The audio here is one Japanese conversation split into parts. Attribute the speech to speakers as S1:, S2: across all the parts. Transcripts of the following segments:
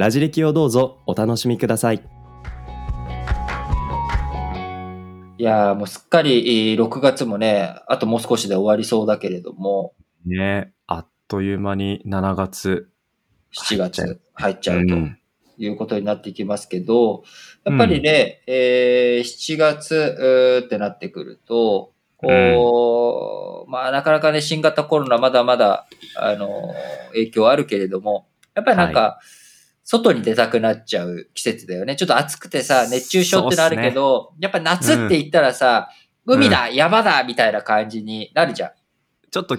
S1: ラジ歴をどうぞお楽しみください。
S2: いやーもうすっかりえー6月もねあともう少しで終わりそうだけれども
S1: ねあっという間に7月。
S2: 7月入っち
S1: う
S2: ゃうと
S1: ん。
S2: いうことになっていきますけど、やっぱりね、えー7月ってなってくると、こう、まあなかなかね、新型コロナまだまだ、あの、影響あるけれども、やっぱりなんか、外に出たくなっちゃう季節だよね。ちょっと暑くてさ、熱中症ってのあるけど、やっぱ夏って言ったらさ、海だ、山だ、みたいな感じになるじゃん。
S1: ちょっと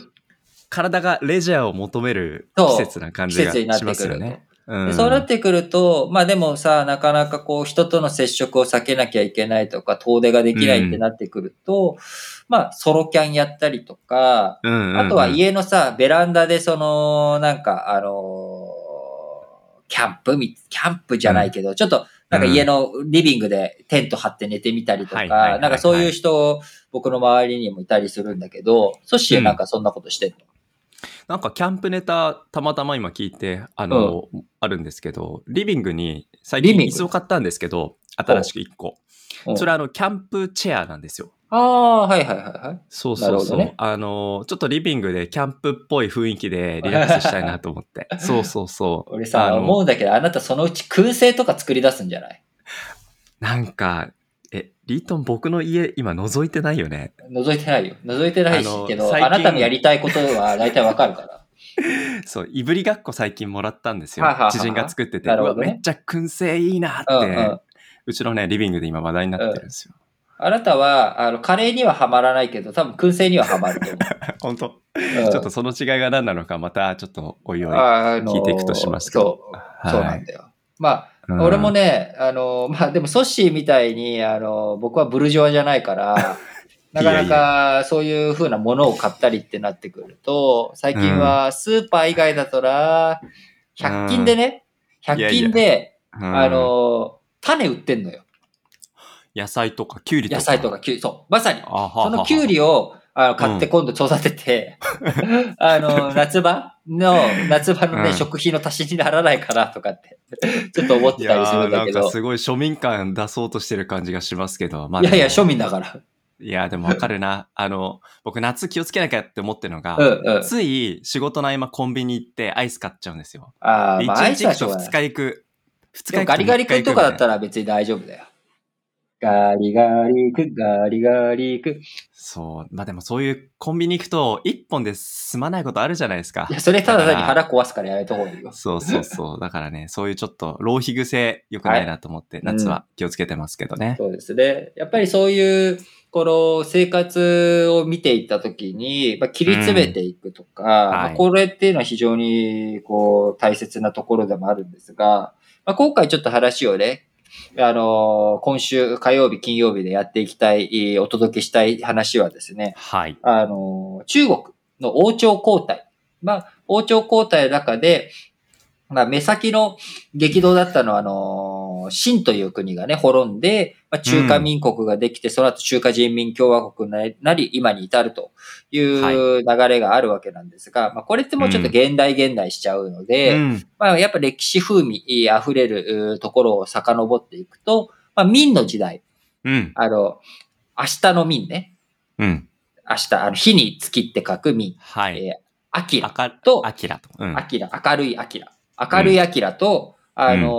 S1: 体がレジャーを求める季節な感
S2: 季
S1: じが
S2: 節になって
S1: します
S2: くると。
S1: よね。う
S2: で
S1: ん
S2: そうなってくると、まあでもさ、なかなかこう人との接触を避けなきゃいけないとか、遠出ができないってなってくると、まあソロキャンやったりとか、
S1: うんうんうん
S2: あとは家のさ、ベランダでその、なんかあのーキャンプみ、キャンプじゃないけど、ちょっとなんか家のリビングでテント張って寝てみたりとか、なんかそういう人、僕の周りにもいたりするんだけど、ソシエなんかそんなことしてんの、
S1: なんかキャンプネタたまたま今聞いて、あの、あるんですけど、リビングに最近椅子を買ったんですけど、新しく1個。
S2: うん。
S1: それはあの、キャンプチェアなんですよ。
S2: ああ、はいはいはいはい。
S1: そうそうそう。
S2: ね
S1: あの、ちょっとリビングでキャンプっぽい雰囲気でリラックスしたいなと思って。そうそうそう。
S2: 俺さ、思うんだけど、あなたそのうち燻製とか作り出すんじゃない？
S1: なんか、え、リートン僕の家今覗いてないよね？
S2: 覗いてないよ。覗いてないしけど、あなたのやりたいことは大体わかるから。
S1: そう、いぶりがっこ最近もらったんですよ。知人が作ってて。
S2: ね
S1: めっちゃ燻製いいなって、
S2: うんうん
S1: うちのね、リビングで今話題になってるんですよ。
S2: あなたは、あの、カレーにはハマらないけど、多分燻製にはハマると思
S1: 本当。
S2: う。うん。
S1: ちょっとその違いが何なのか、またちょっとおいおい。聞いていくとしますけど
S2: そう、そうなんだよ。まあ、
S1: うん。
S2: 俺もね、あの、まあでもソッシーみたいに、あの、僕はブルジョワじゃないから、なかなかそういう風なものを買ったりってなってくると、最近はスーパー以外だとな、100均でね、100均で、
S1: うん。
S2: あの、種売ってんのよ。
S1: 野菜とか、きゅうりとか。
S2: 野菜とか、きゅうり、そう、まさに。そのきゅうりを、あの、買って今度育てて、あの、夏場の、夏場のね、
S1: うん
S2: 食費の足しにならないかなとかって、ちょっと思って
S1: い
S2: たりするんだけど。
S1: なんかすごい庶民感出そうとしてる感じがしますけど。まあ
S2: いやいや、庶
S1: 民。
S2: 民だから。
S1: いや、でもわかるな。あの、僕夏気をつけなきゃって思ってるのが、
S2: うんうん。
S1: つい仕事の合間コンビニ行ってアイス買っちゃうんですよ。
S2: ああ、
S1: で
S2: まあ、アイ
S1: 1日行くと2
S2: スはしょうがない。
S1: 日行く。2
S2: でも
S1: 日行く
S2: ガリガリ君とかだった
S1: ら。
S2: ら別に大丈夫だよ。ガリガリ君、ガリガリ君。
S1: そう。まあでもそういうコンビニ行くと1本で済まないことあるじゃないですか
S2: い。や、それただ単に腹壊すからやめた方がいいよ。
S1: そうそうそう。だからね、そういうちょっと浪費癖良くないなと思って、夏は気をつけてますけどね。
S2: そうですね。やっぱりそういう、この生活を見ていったときに、まあ、切り詰めていくとか、まあ
S1: はい
S2: これっていうのは非常にこう大切なところでもあるんですが、まあ、今回ちょっと話をね、あの今週火曜日、金曜日でやっていきたい、お届けしたい話はですね、
S1: はい。
S2: あの中国の王朝交代。まあ、王朝交代の中で、まあ、目先の激動だったのは、あの、清という国がね、滅んで、まあ、中華民国ができて、その後中華人民共和国になり、今に至るという流れがあるわけなんですが、まあ、これってもうちょっと現代現代しちゃうので、
S1: うん。
S2: まあ、やっぱ歴史風味溢れるうところを遡っていくと、まあ、明の時代、
S1: うん。
S2: あの、明日の明ね、
S1: うん。
S2: 明日、あの、日に月って書く明、
S1: はい。
S2: えー、アと
S1: あきらと。うん。
S2: アキラ、明るいアキラ。明るいアキラと、あのー、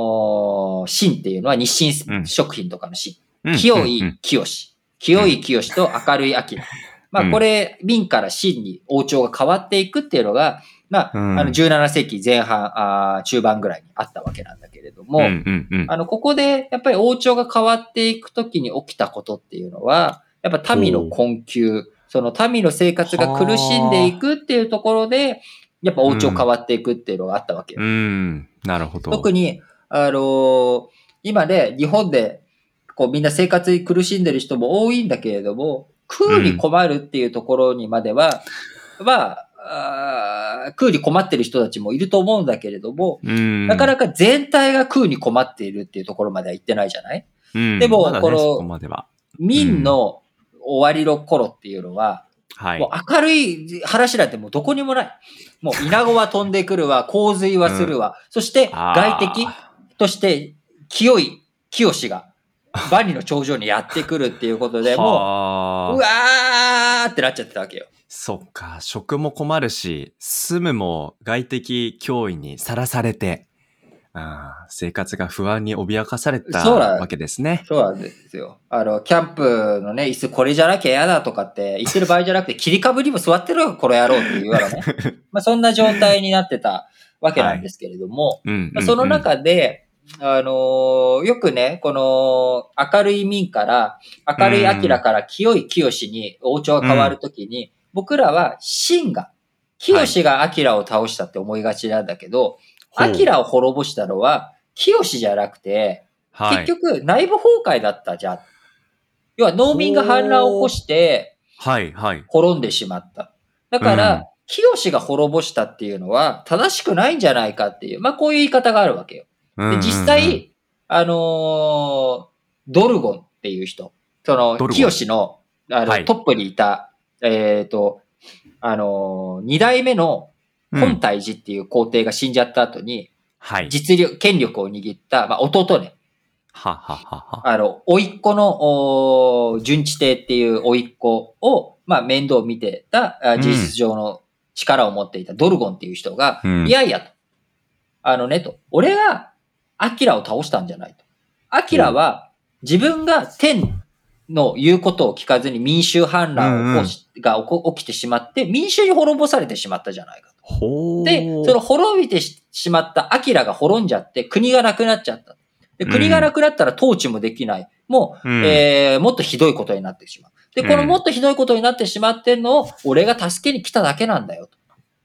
S2: 清っていうのは日清食品とかの清。
S1: うん
S2: 清
S1: うん
S2: い清し。清い清しと明るいアキラ。まあ、これ、明から清に王朝が変わっていくっていうのが、まあ、
S1: うん
S2: あの、17世紀前半、あー中盤ぐらいにあったわけなんだけれども。あの、ここで、やっぱり王朝が変わっていくときに起きたことっていうのは、やっぱ民の困窮、その民の生活が苦しんでいくっていうところで、やっぱ王朝変わっていくっていうのがあったわけよ。
S1: うん。なるほど。
S2: 特に、あのー今ね、日本で、こうみんな生活に苦しんでる人も多いんだけれども、食うに困るっていうところにまでは、まあ、あー食うに困ってる人たちもいると思うんだけれども、
S3: うん。
S2: なかなか全体が食うに困っているっていうところまでは行ってないじゃない？
S3: うん
S2: でも
S3: ね
S2: この
S3: そこまでは。
S2: 民の終わりの頃っていうのは、
S3: はい
S2: も。う明るい話なんてもうどこにもない。もう稲子は飛んでくるわ、洪水はするわ、そして外敵として清い清が万里の頂上にやってくるっていうことで、もう、う
S3: は
S2: わ
S3: あ。
S2: ーってなっちゃってたわけよ。
S3: そっか、食も困るし、住むも外的脅威にさらされて、あー生活が不安に脅かされたわけですね。
S2: そうなんですよ。あの、キャンプのね、椅子これじゃなきゃ嫌だとかって言ってる場合じゃなくて、切り株にも座ってるよ、これやろうっていうようなね。まあそんな状態になってたわけなんですけれども、
S3: うん。
S2: まあ、その中で、あのーよくね、この明るい民から、明るい明から清い清に王朝が変わるときに、僕らは秦が、清が明を倒したって思いがちなんだけど、
S3: ほう
S2: 明を滅ぼしたのは清じゃなくて、
S3: はい、
S2: 結局内部崩壊だったじゃん。要は農民が反乱を起こして
S3: はい、はい。
S2: 滅んでしまった。だから、清が滅ぼしたっていうのは正しくないんじゃないかっていう、まあこういう言い方があるわけよ。で、実際、あのードルゴンっていう人、その清の、あの、
S3: はい
S2: トップにいた、えっ、と、あのー二代目の本
S3: 体、
S2: 体寺っていう皇帝が死んじゃった後に、
S3: はい。
S2: 実力、権力を握った、まあ、弟ね、
S3: はははは。
S2: あの、甥っ子の、おー順地帝っていう甥っ子を、まあ、面倒を見てた、あ事実上の力を持っていたドルゴンっていう人が、
S3: うん
S2: いやいやと。あのね、と。俺が、アキラを倒したんじゃないと。アキラは、自分が天の言うことを聞かずに民衆反乱を起こし、が起こ起きてしまって、民衆に滅ぼされてしまったじゃないかと。で、その滅びてししまったアキラが滅んじゃって、国がなくなっちゃった。で、国がなくなったら統治もできない。もう、
S3: うん
S2: えー、もっとひどいことになってしまう。で、
S3: うん
S2: このもっとひどいことになってしまってんのを、俺が助けに来ただけなんだよと。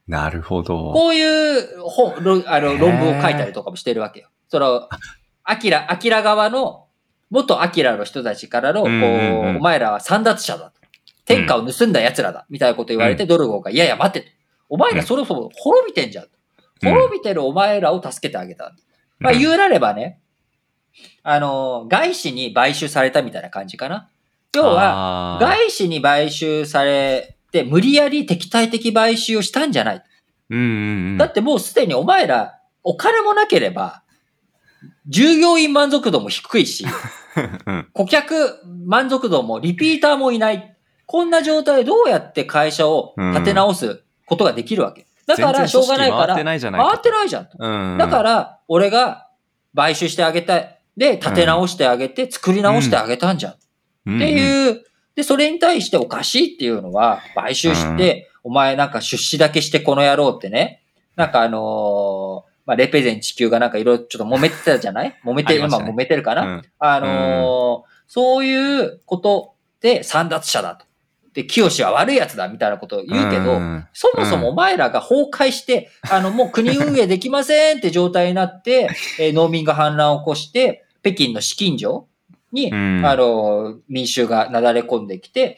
S3: なるほど。
S2: こういう本、ろあの論文を書いたりとかもしてるわけよ。その、アキラ、アキラ側の、元アキラの人たちからの、こう、
S3: うんうんうん
S2: お前らは散奪者だと。天下を盗んだ奴らだ。みたいなこと言われて、ドルゴンが、いやいや待てと。お前らそろそろ滅びてんじゃん滅びてるお前らを助けてあげた。まあ言うなればね、あの、外資に買収されたみたいな感じかな。要は、
S3: は
S2: 外資に買収されて、無理やり敵対的買収をしたんじゃない。
S3: うんうんうん。
S2: だってもうすでにお前ら、お金もなければ、従業員満足度も低いし、
S3: うん
S2: 顧客満足度もリピーターもいない。こんな状態でどうやって会社を立て直すことができるわけ。だからしょうがないから、
S3: 回ってないじゃないか
S2: 回ってないじゃんと。
S3: うん
S2: だから、俺が買収してあげたい。で、立て直してあげて、作り直してあげたんじゃん。って
S3: うん、
S2: いう、で、それに対しておかしいっていうのは、買収して、お前なんか出資だけしてこの野郎ってね、なんかあのーまあ、レペゼン地球がなんかいろいろちょっと揉めてたじゃない？揉めて、
S3: ね。
S2: 揉めてるかな、
S3: うん。
S2: あのーそういうことで散奪者だと。で、清は悪い奴だみたいなことを言うけど、
S3: ん。
S2: そもそもお前らが崩壊して、あの、もう国運営できませんって状態になって、えー農民が反乱を起こして、北京の資金所に、
S3: うん。
S2: あの、民衆がなだれ込んできて、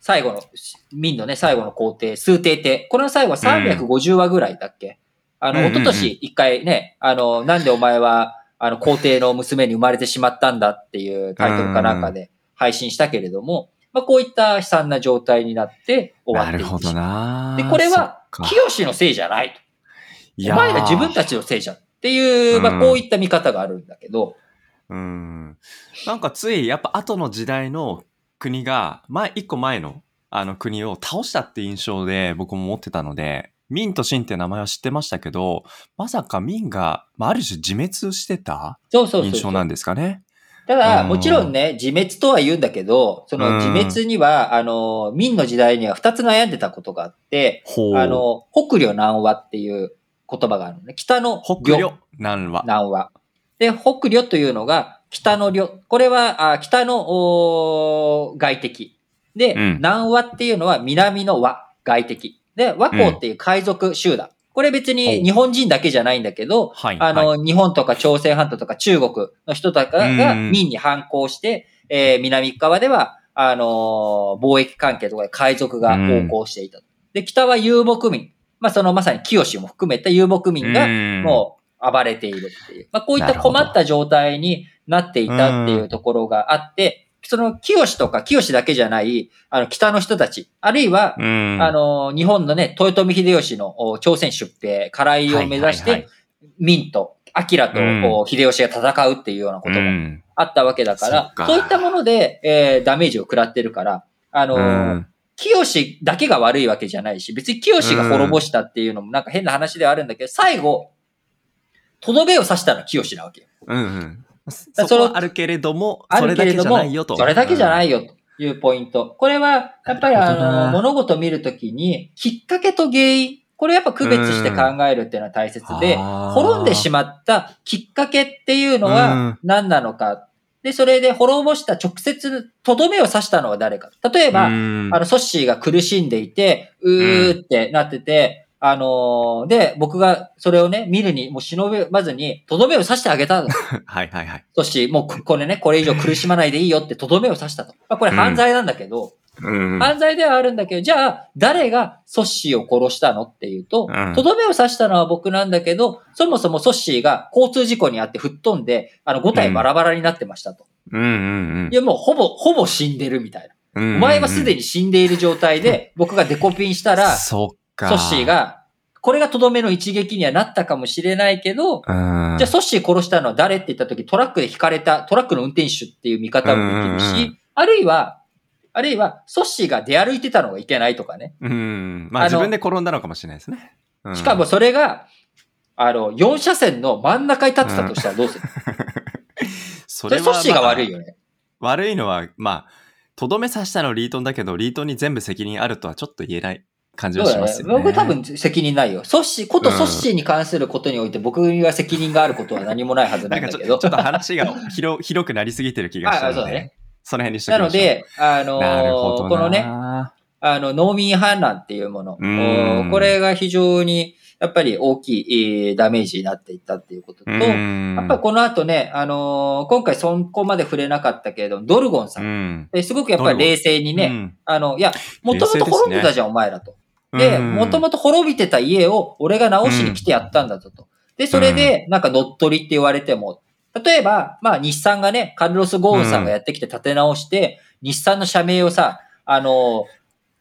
S2: 最後の、民のね、最後の皇帝、数帝帝。これの最後は350話ぐらいだっけ、あの、
S3: うんうんうん
S2: 一昨年一回ね、あの、なんでお前は、あの、皇帝の娘に生まれてしまったんだっていうタイトルかなんかで配信したけれども、まあ、こういった悲惨な状態になって終わっていって
S3: なるほどな。
S2: で、これは、清のせいじゃないと。
S3: いやー
S2: お前ら自分たちのせいじゃん。っていう、まあ、
S3: うん
S2: こういった見方があるんだけど、
S3: うん。なんかつい、やっぱ後の時代の国が、前、一個前の、あの国を倒したって印象で僕も持ってたので、明と清って名前は知ってましたけど、まさか明が、まあ、ある種自滅してた
S2: そうそうそうそう。
S3: 印象なんですかね？
S2: ただ、
S3: うん
S2: もちろんね、自滅とは言うんだけど、その自滅には、あの、明の時代には二つ悩んでたことがあって。あ、の、北領南和っていう言葉があるのね。北の
S3: 北領、南は。
S2: 南和。で、北領というのが北の領。これは、あ北の外敵。で、
S3: うん
S2: 南和っていうのは南の和、外敵。で、和光っていう海賊集団。ここれ別に日本人だけじゃないんだけど、
S3: はい。
S2: あの、
S3: はい
S2: 日本とか朝鮮半島とか中国の人とかが
S3: うん
S2: 民に反抗して、えー南側では、あのー貿易関係とかで海賊が横行していた。で、北は遊牧民。まあ、そのまさに清も含めた遊牧民が
S3: うん
S2: もう暴れているっていう。まあ、こういった困った状態になっていたっていうところがあって、その清とか清だけじゃない、あの、北の人たち、あるいは、
S3: うん。
S2: あの、日本のね、豊臣秀吉のお朝鮮出兵、唐井を目指し
S3: はいはい
S2: て、明と、明と
S3: うん
S2: こう秀吉が戦うっていうようなことも
S3: うん
S2: あったわけだから、
S3: そっか
S2: そういったもので、えーダメージを食らってるから、あの
S3: う
S2: ー、
S3: ん
S2: 清だけが悪いわけじゃないし、別に清が滅ぼしたっていうのもなんか変な話ではあるんだけど、最後、とどめを刺したのは清なわけよ。
S3: うんうん。
S2: だ
S3: そこはあるけれども、
S2: あ
S3: それだけじ
S2: るけれども、
S3: ゃないよと。
S2: それだけじゃない
S3: よ。
S2: よというポイント。これは、やっぱりあの、物事を見るときに、きっかけと原因、これやっぱ区別して考えるっていうのは大切で、滅んでしまったきっかけっていうの
S3: うん
S2: は何なのか。で、それで滅ぼした直接、とどめを刺したのは誰か。例えば、
S3: うん
S2: あの、ソッシーが苦しんでいて、うーってなってて、あのーで、僕がそれをね、見るに、もう忍ばずに、とどめを刺してあげたの。
S3: はいはいはい。
S2: ソッシー、もうここれね、これ以上苦しまないでいいよってとどめを刺したと。まあ、これ犯罪なんだけど、
S3: うん。
S2: 犯罪ではあるんだけど、じゃあ、誰がソッシーを殺したのっていうと
S3: うん、
S2: とどめを刺したのは僕なんだけど、そもそもソッシーが交通事故にあって吹っ飛んで、あの、5体バラバラになってましたと。
S3: うんうん
S2: いや、もうほぼ、ほぼ死んでるみたいな。
S3: うん。
S2: お前はすで
S3: に、
S2: に死んでいる状態で、僕がデコピンしたら、
S3: そっか。
S2: ソッシー、が、これがとどめの一撃にはなったかもしれないけど、
S3: うん。
S2: じゃあソッシー殺したのは誰って言った時、トラックで引かれた、トラックの運転手っていう見方もできる
S3: うんうんう
S2: し、あるいは、あるいは、ソッシーが出歩いてたのがいけないとかね。
S3: うん。まあ自分で転んだのかもしれないですね。うん
S2: しかも、それが、あの、4車線の真ん中に立ってたとしたらどうする、
S3: そ
S2: それソッシーが悪いよね。
S3: 悪いのは、まあ、とどめ刺したのリートンだけど、リートンに全部責任あるとはちょっと言えない感じはします。よね。
S2: 僕多分責任ないよ。ソッシー、ことソッシーに関することにおいて僕には責任があることは何もないはずな
S3: なん
S2: だけど。
S3: ちょっと話が広 広くなりすぎてる気がしたの
S2: ね
S3: その辺にしときましょう。
S2: なので、あのーこのね、あの、農民反乱っていうもの、これが非常に、やっぱり大きいえーダメージになっていったっていうことと、
S3: うん、
S2: やっぱりこの後ね、あのー今回そこまで触れなかったけれども、ドルゴンさん。すごくやっぱり冷静にね、
S3: うん
S2: あの、いや、もともと滅んでたじゃん、お前らと。で、
S3: うん
S2: もともと滅びてた家を俺が直しに来てやったんだぞと。で、それで、なんか乗っ取りって言われても、例えば、まあ、日産がね、カルロス・ゴーンさんがやってきて立て直して、日産の社名をさ、あの、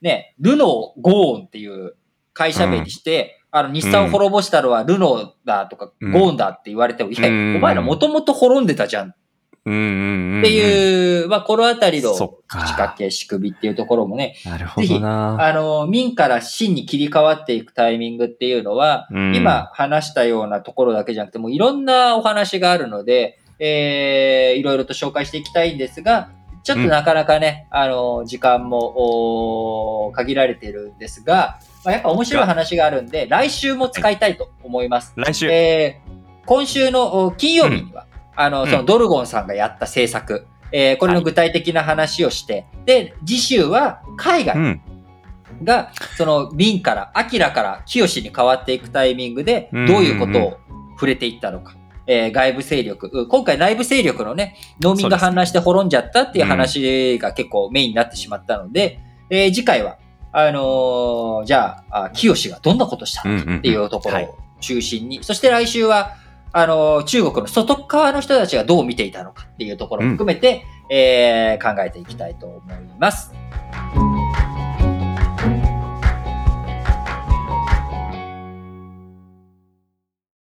S2: ね、ルノー・ゴーンっていう会社名にして、あの、日産を滅ぼしたのはルノーだとか、
S3: うん。
S2: ゴーンだって言われても、いや、
S3: うん
S2: お前らもともと滅んでたじゃん。っ
S3: うんうんうん、
S2: ていう、まあ、このあたりの仕掛け、仕組みっていうところもね、
S3: なるほどな。
S2: あの、民から真に切り替わっていくタイミングっていうのは、
S3: うん。
S2: 今話したようなところだけじゃなくて、もういろんなお話があるので、えー、いろいろと紹介していきたいんですが、ちょっとなかなかね、あの、時間もおー限られているんですが、まあ、やっぱ面白い話があるんで、来週も使いたいと思います。
S3: 来週、
S2: えー今週のお金曜日には、あの、
S3: うん。
S2: そのドルゴンさんがやった制作、えーこれの具体的な話をして、で、次週は海外、
S3: うん、
S2: が、その、民から、アキラから清に変わっていくタイミングで、
S3: うん。
S2: どういうことを触れていったのか。えー外部勢力。うん今回内部勢力のね、農民が反乱して滅んじゃったっていう話が結構メインになってしまったので、えー次回は、あのーじゃあ、あ清がどんなことしたのかっていうところ
S3: はい。
S2: を中心に、そして来週は、あのー中国の外側の人たちがどう見ていたのかっていうところも含めて、えー考えていきたいと思います。